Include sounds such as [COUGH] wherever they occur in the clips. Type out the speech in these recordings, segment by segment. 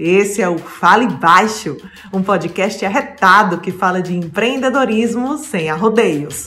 Esse é o Fale Baixo, um podcast arretado que fala de empreendedorismo sem arrodeios.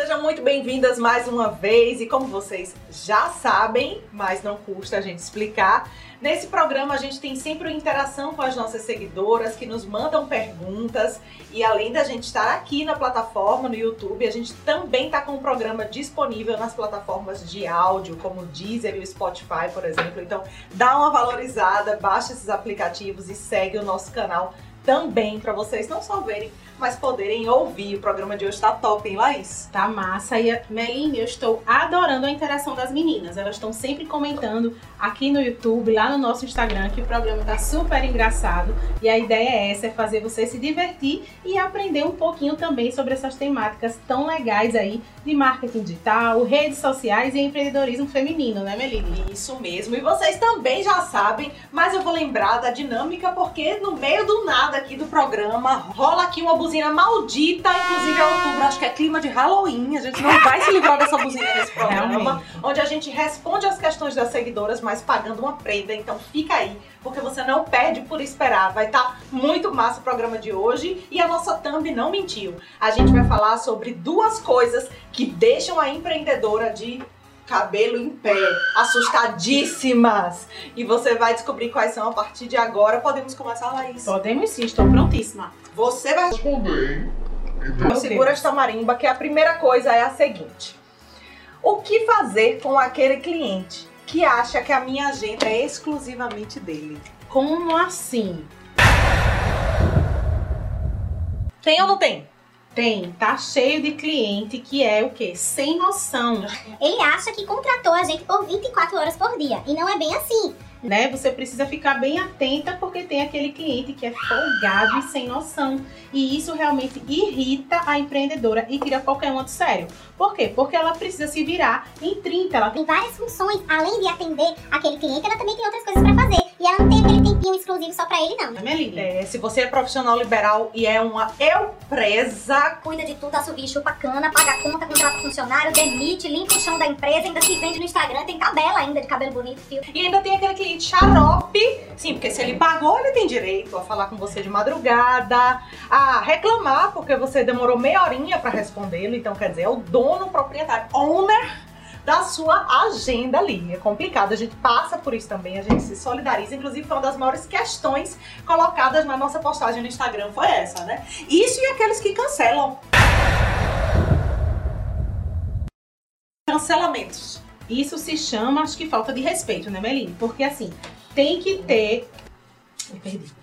Sejam muito bem-vindas mais uma vez e como vocês já sabem, mas não custa a gente explicar, Nesse programa a gente tem sempre interação com as nossas seguidoras que nos mandam perguntas e além da gente estar aqui na plataforma no YouTube, a gente também está com o programa disponível nas plataformas de áudio, como o Deezer e o Spotify, por exemplo. Então, dá uma valorizada, baixa esses aplicativos e segue o nosso canal também para vocês não só verem mas poderem ouvir. O programa de hoje tá top, hein, Laís? Tá massa. E, Meline, eu estou adorando a interação das meninas. Elas estão sempre comentando aqui no YouTube, lá no nosso Instagram, que o programa tá super engraçado. E a ideia é essa, é fazer você se divertir e aprender um pouquinho também sobre essas temáticas tão legais aí de marketing digital, redes sociais e empreendedorismo feminino, né, Meline? Isso mesmo. E vocês também já sabem, mas eu vou lembrar da dinâmica porque no meio do nada aqui do programa rola aqui uma buzina maldita, inclusive é outubro, acho que é clima de Halloween. A gente não vai se livrar dessa buzina nesse [LAUGHS] programa, onde a gente responde as questões das seguidoras, mas pagando uma prenda. Então fica aí, porque você não perde por esperar. Vai estar tá muito massa o programa de hoje e a nossa thumb não mentiu. A gente vai falar sobre duas coisas que deixam a empreendedora de cabelo em pé, assustadíssimas. E você vai descobrir quais são a partir de agora. Podemos começar, Laís? Podemos sim, estou prontíssima. Você vai responder. Então, segura esta marimba, que a primeira coisa é a seguinte. O que fazer com aquele cliente que acha que a minha agenda é exclusivamente dele? Como assim? Tem ou não tem? Tem, tá cheio de cliente que é o quê? Sem noção. Ele acha que contratou a gente por 24 horas por dia e não é bem assim né? Você precisa ficar bem atenta porque tem aquele cliente que é folgado e sem noção. E isso realmente irrita a empreendedora e tira qualquer um do sério. Por quê? Porque ela precisa se virar em 30. Ela tem várias funções, além de atender aquele cliente, ela também tem outras coisas para fazer. E ela não tem aquele tempinho exclusivo só para ele, não. É, é, se você é profissional liberal e é uma empresa, cuida de tudo, assovia, chupa cana, paga conta, contrata funcionário, demite, limpa o chão da empresa, ainda se vende no Instagram, tem tabela ainda de cabelo bonito, fio. E ainda tem aquele cliente xarope. Sim, porque se ele pagou, ele tem direito a falar com você de madrugada, a reclamar porque você demorou meia horinha para respondê-lo. Então, quer dizer, é o dono, o proprietário, owner da sua agenda ali. É complicado, a gente passa por isso também, a gente se solidariza. Inclusive, foi uma das maiores questões colocadas na nossa postagem no Instagram, foi essa, né? Isso e aqueles que cancelam. Cancelamentos. Isso se chama, acho que falta de respeito, né, Meline? Porque assim, tem que ter. Perdi.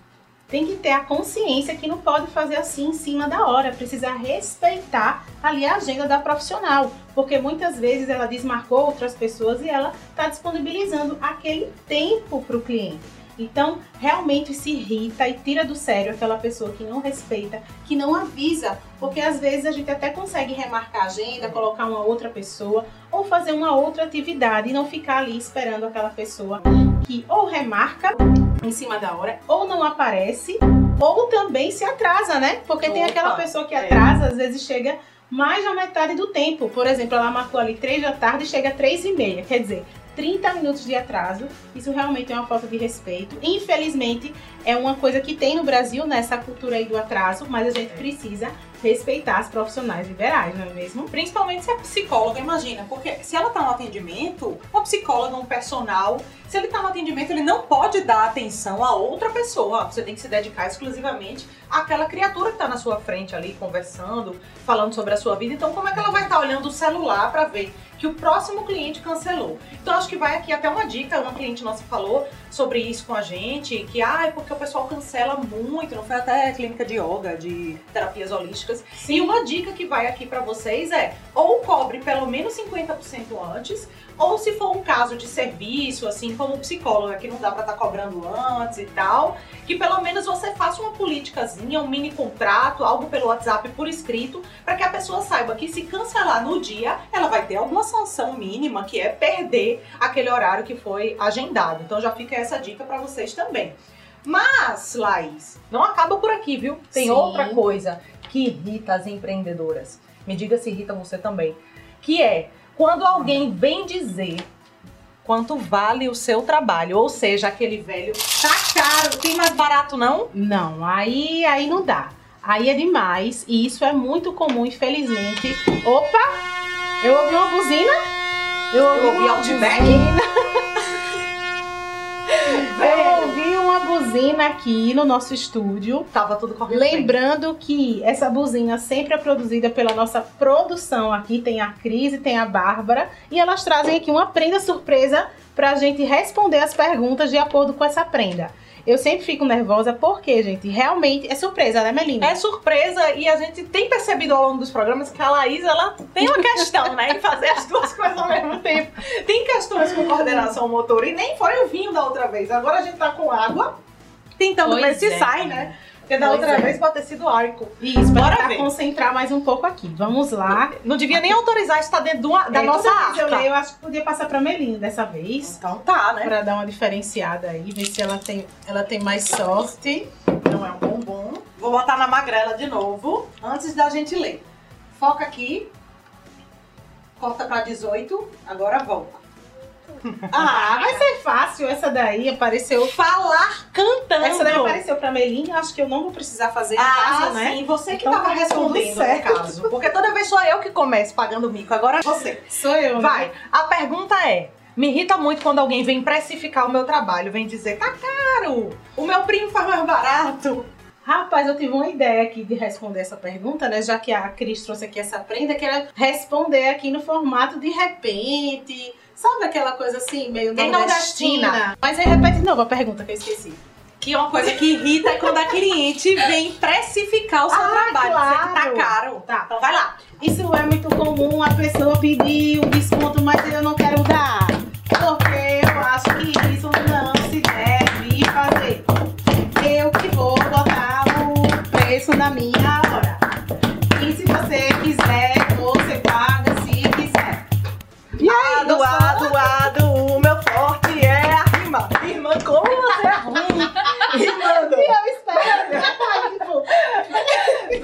Tem que ter a consciência que não pode fazer assim em cima da hora, precisa respeitar ali a agenda da profissional, porque muitas vezes ela desmarcou outras pessoas e ela está disponibilizando aquele tempo para o cliente. Então, realmente se irrita e tira do sério aquela pessoa que não respeita, que não avisa, porque às vezes a gente até consegue remarcar a agenda, colocar uma outra pessoa ou fazer uma outra atividade e não ficar ali esperando aquela pessoa que ou remarca em cima da hora ou não aparece ou também se atrasa, né? Porque Opa, tem aquela pessoa que é. atrasa, às vezes chega mais da metade do tempo. Por exemplo, ela marcou ali 3 da tarde e chega às 3 e meia. Quer dizer, 30 minutos de atraso. Isso realmente é uma falta de respeito. Infelizmente, é uma coisa que tem no Brasil, nessa né, cultura aí do atraso, mas a gente precisa respeitar as profissionais liberais, não é mesmo? Principalmente se é psicóloga, imagina, porque se ela tá no atendimento, uma psicóloga, um personal, se ele tá no atendimento, ele não pode dar atenção a outra pessoa. Você tem que se dedicar exclusivamente àquela criatura que tá na sua frente ali, conversando, falando sobre a sua vida. Então, como é que ela vai estar tá olhando o celular para ver que o próximo cliente cancelou. Então acho que vai aqui até uma dica, uma cliente nossa falou sobre isso com a gente, que ah, é porque o pessoal cancela muito, não foi até clínica de yoga, de terapias holísticas. Sim. E uma dica que vai aqui para vocês é ou cobre pelo menos 50% antes, ou se for um caso de serviço, assim como psicóloga, que não dá para estar tá cobrando antes e tal, que pelo menos você faça uma politicazinha, um mini contrato, algo pelo WhatsApp por escrito, para que a pessoa saiba que se cancelar no dia, ela vai ter alguma sanção mínima, que é perder aquele horário que foi agendado. Então já fica essa dica para vocês também. Mas, Laís, não acaba por aqui, viu? Tem Sim. outra coisa que irrita as empreendedoras. Me diga se irrita você também. Que é quando alguém vem dizer quanto vale o seu trabalho. Ou seja, aquele velho tá caro, tem mais barato não? Não, aí, aí não dá. Aí é demais e isso é muito comum, infelizmente. Opa! Eu ouvi uma buzina? Eu ouvi uma Outback? buzina. [LAUGHS] Eu ouvi uma buzina aqui no nosso estúdio. Tava tudo correndo bem. Lembrando que essa buzina sempre é produzida pela nossa produção aqui. Tem a Cris e tem a Bárbara. E elas trazem aqui uma prenda surpresa pra gente responder as perguntas de acordo com essa prenda. Eu sempre fico nervosa porque, gente, realmente é surpresa, né, Melina? É surpresa e a gente tem percebido ao longo dos programas que a Laís, ela tem uma questão, né, em fazer as duas coisas ao mesmo tempo. Tem questões com coordenação motor e nem foi o vinho da outra vez. Agora a gente tá com água, tentando Pois ver se é. sai, né? Porque da Pois outra é. vez pode ter sido arco. Isso, Bora concentrar mais um pouco aqui. Vamos lá. Não devia nem autorizar estar dentro de uma- da É, nossa vez Eu, leio, eu acho que podia passar pra Melina dessa vez. Então tá, né? Pra dar uma diferenciada aí, ver se ela tem, ela tem mais sorte. Não é um bombom. Vou botar na magrela de novo, antes da gente ler. Foca aqui. Corta pra 18. Agora volta. Ah, vai ser fácil. Essa daí apareceu. Falar cantando. Essa daí apareceu pra Melina. Acho que eu não vou precisar fazer em Ah, casa, né? sim, você que Então tava tá respondendo, no [LAUGHS] caso. Porque toda vez sou eu que começo pagando mico, agora você. Sou eu. né? Vai, a pergunta é: me irrita muito quando alguém vem precificar o meu trabalho, vem dizer, tá caro, o meu primo faz mais barato. Rapaz, eu tive uma ideia aqui de responder essa pergunta, né? Já que a Cris trouxe aqui essa prenda, que era responder aqui no formato de repente. Sabe aquela coisa assim, meio Bem nordestina? nordestina. Mas aí repete de novo a pergunta que eu esqueci. Que é uma coisa que irrita é quando a cliente vem precificar o seu Ah, trabalho, dizer que tá claro. caro. Tá. Então vai lá. Isso é muito comum a pessoa pedir um desconto, mas eu não quero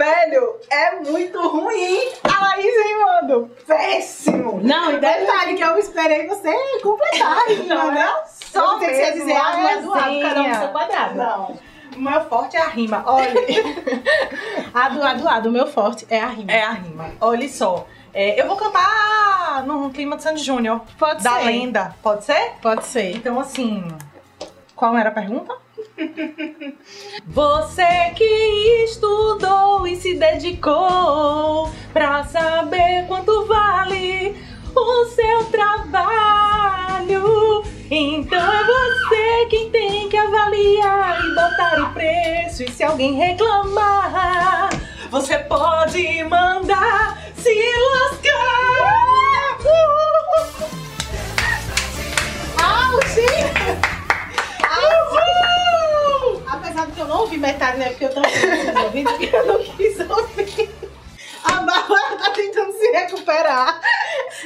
Velho, é muito ruim. A Laís rimando. Péssimo. Não, e detalhe que eu esperei você completar, [LAUGHS] Não, né? é Só só tem que você dizer, a ah, não é do lado, cada um no seu quadrado. Não. O meu forte é a rima. Olha, [LAUGHS] A do A do A do meu forte é a rima. é a rima. Olha só. É, eu vou cantar num clima de Sandy Júnior. Pode Da ser. lenda. Pode ser? Pode ser. Então, assim. Qual era a pergunta? [LAUGHS] Você que estudou e se dedicou pra saber quanto vale o seu trabalho. Então é você quem tem que avaliar e botar o preço. E se alguém reclamar, você pode mandar se lascar. Metade, né? Porque eu ouvi, porque eu não quis ouvir. A Bárbara tá tentando se recuperar.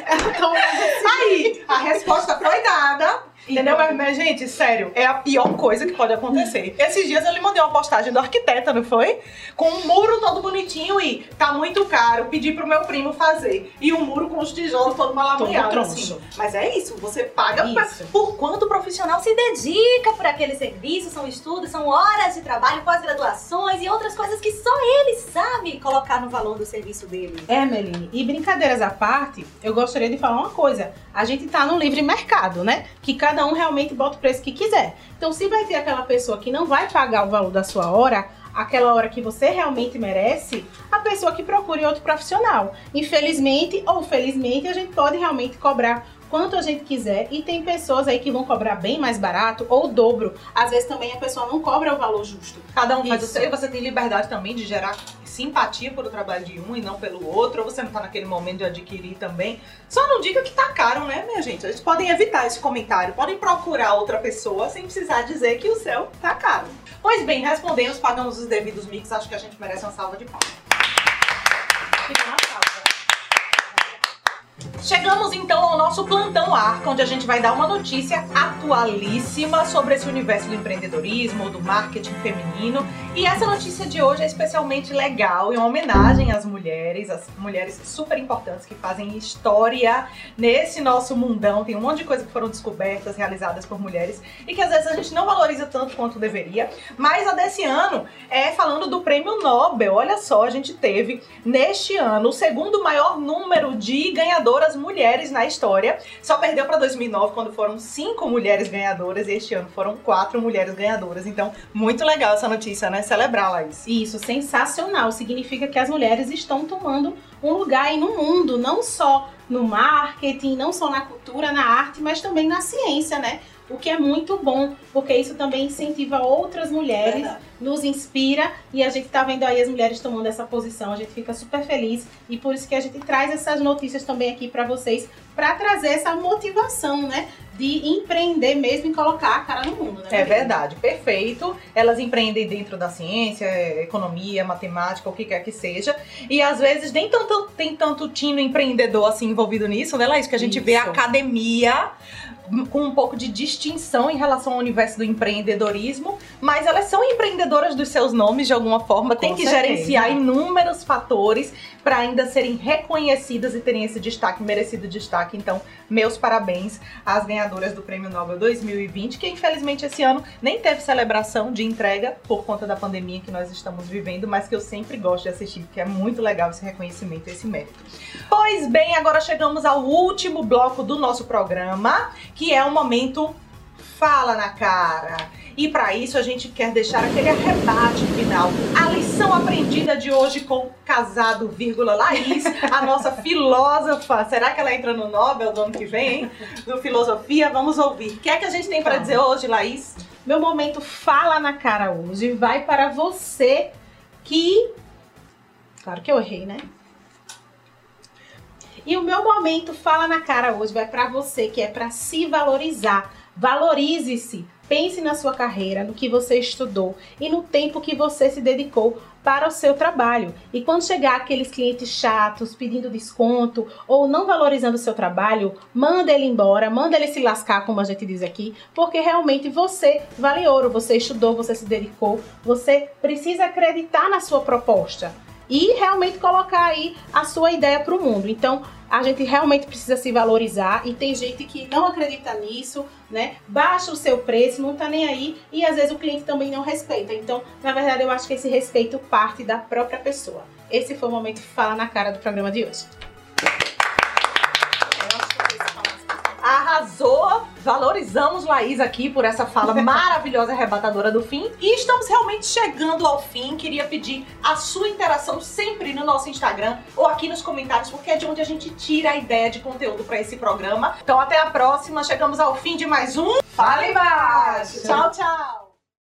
Ela tá assim. Aí, a resposta foi dada. Entendeu? Mas, mas, gente, sério, é a pior coisa que pode acontecer. Esses dias eu lhe mandei uma postagem do arquiteta, não foi? Com um muro todo bonitinho e tá muito caro, pedi pro meu primo fazer. E um muro com os tijolos todo malamanhado, assim. Mas é isso, você paga pra- Isso. por quanto o profissional se dedica por aquele serviço, são estudos, são horas de trabalho, pós-graduações e outras coisas que só ele sabe colocar no valor do serviço dele. É, Meline, e brincadeiras à parte, eu gostaria de falar uma coisa. A gente tá no livre mercado, né? Que cada um realmente bota o preço que quiser. Então, se vai ter aquela pessoa que não vai pagar o valor da sua hora, aquela hora que você realmente merece, a pessoa que procure outro profissional. Infelizmente ou felizmente, a gente pode realmente cobrar quanto a gente quiser e tem pessoas aí que vão cobrar bem mais barato ou o dobro. Às vezes também a pessoa não cobra o valor justo. Cada um faz o Isso. seu e você tem liberdade também de gerar simpatia pelo trabalho de um e não pelo outro. Ou você não tá naquele momento de adquirir também. Só não diga que tá caro, né, minha gente? Vocês podem evitar esse comentário, podem procurar outra pessoa sem precisar dizer que o seu tá caro. Pois bem, respondemos, pagamos os devidos mix, acho que a gente merece uma salva de palmas. Chegamos então ao nosso plantão arca, onde a gente vai dar uma notícia atualíssima sobre esse universo do empreendedorismo, do marketing feminino. E essa notícia de hoje é especialmente legal, em homenagem às mulheres, às mulheres super importantes que fazem história nesse nosso mundão. Tem um monte de coisas que foram descobertas, realizadas por mulheres e que às vezes a gente não valoriza tanto quanto deveria. Mas a desse ano é falando do prêmio Nobel. Olha só, a gente teve neste ano o segundo maior número de ganhadoras mulheres na história. Só perdeu para 2009 quando foram cinco mulheres ganhadoras e este ano foram quatro mulheres ganhadoras. Então, muito legal essa notícia, né? Celebrar, Laís. Isso, sensacional. Significa que as mulheres estão tomando um lugar aí no mundo, não só no marketing, não só na cultura, na arte, mas também na ciência, né? O que é muito bom, porque isso também incentiva outras mulheres, Verdade. nos inspira e a gente tá vendo aí as mulheres tomando essa posição, a gente fica super feliz e por isso que a gente traz essas notícias também aqui para vocês, para trazer essa motivação, né, de empreender mesmo e colocar a cara no mundo, né? É verdade, perfeito. Elas empreendem dentro da ciência, economia, matemática, o que quer que seja. E às vezes nem tanto, tem tanto tino empreendedor assim envolvido nisso, né, Laís? Que a gente vê a Isso. academia com um pouco de distinção em relação ao universo do empreendedorismo, mas elas são empreendedoras dos seus nomes de alguma forma, tem Com que certeza. gerenciar inúmeros fatores para ainda serem reconhecidas e terem esse destaque, merecido destaque. Então, meus parabéns às ganhadoras do Prêmio Nobel 2020, que infelizmente esse ano nem teve celebração de entrega por conta da pandemia que nós estamos vivendo, mas que eu sempre gosto de assistir, porque é muito legal esse reconhecimento, esse mérito. Pois bem, agora chegamos ao último bloco do nosso programa, que é o momento Fala na Cara. E para isso a gente quer deixar aquele arrebate final. A lição aprendida de hoje com casado, vírgula, Laís, a nossa [LAUGHS] filósofa. Será que ela entra no Nobel do ano que vem, hein? Do Filosofia? Vamos ouvir. O que é que a gente tem para Vamos. dizer hoje, Laís? Meu momento fala na cara hoje vai para você que. Claro que eu errei, né? E o meu momento fala na cara hoje vai para você que é para se valorizar. Valorize-se. Pense na sua carreira, no que você estudou e no tempo que você se dedicou para o seu trabalho. E quando chegar aqueles clientes chatos pedindo desconto ou não valorizando o seu trabalho, manda ele embora, manda ele se lascar, como a gente diz aqui, porque realmente você vale ouro, você estudou, você se dedicou, você precisa acreditar na sua proposta e realmente colocar aí a sua ideia para o mundo. Então, a gente realmente precisa se valorizar e tem gente que não acredita nisso, né? Baixa o seu preço, não tá nem aí e às vezes o cliente também não respeita. Então, na verdade, eu acho que esse respeito parte da própria pessoa. Esse foi o momento Fala na Cara do programa de hoje. Arrasou! Valorizamos Laís aqui por essa fala [LAUGHS] maravilhosa, arrebatadora do fim. E estamos realmente chegando ao fim. Queria pedir a sua interação sempre no nosso Instagram ou aqui nos comentários, porque é de onde a gente tira a ideia de conteúdo para esse programa. Então até a próxima. Chegamos ao fim de mais um Fale Mais!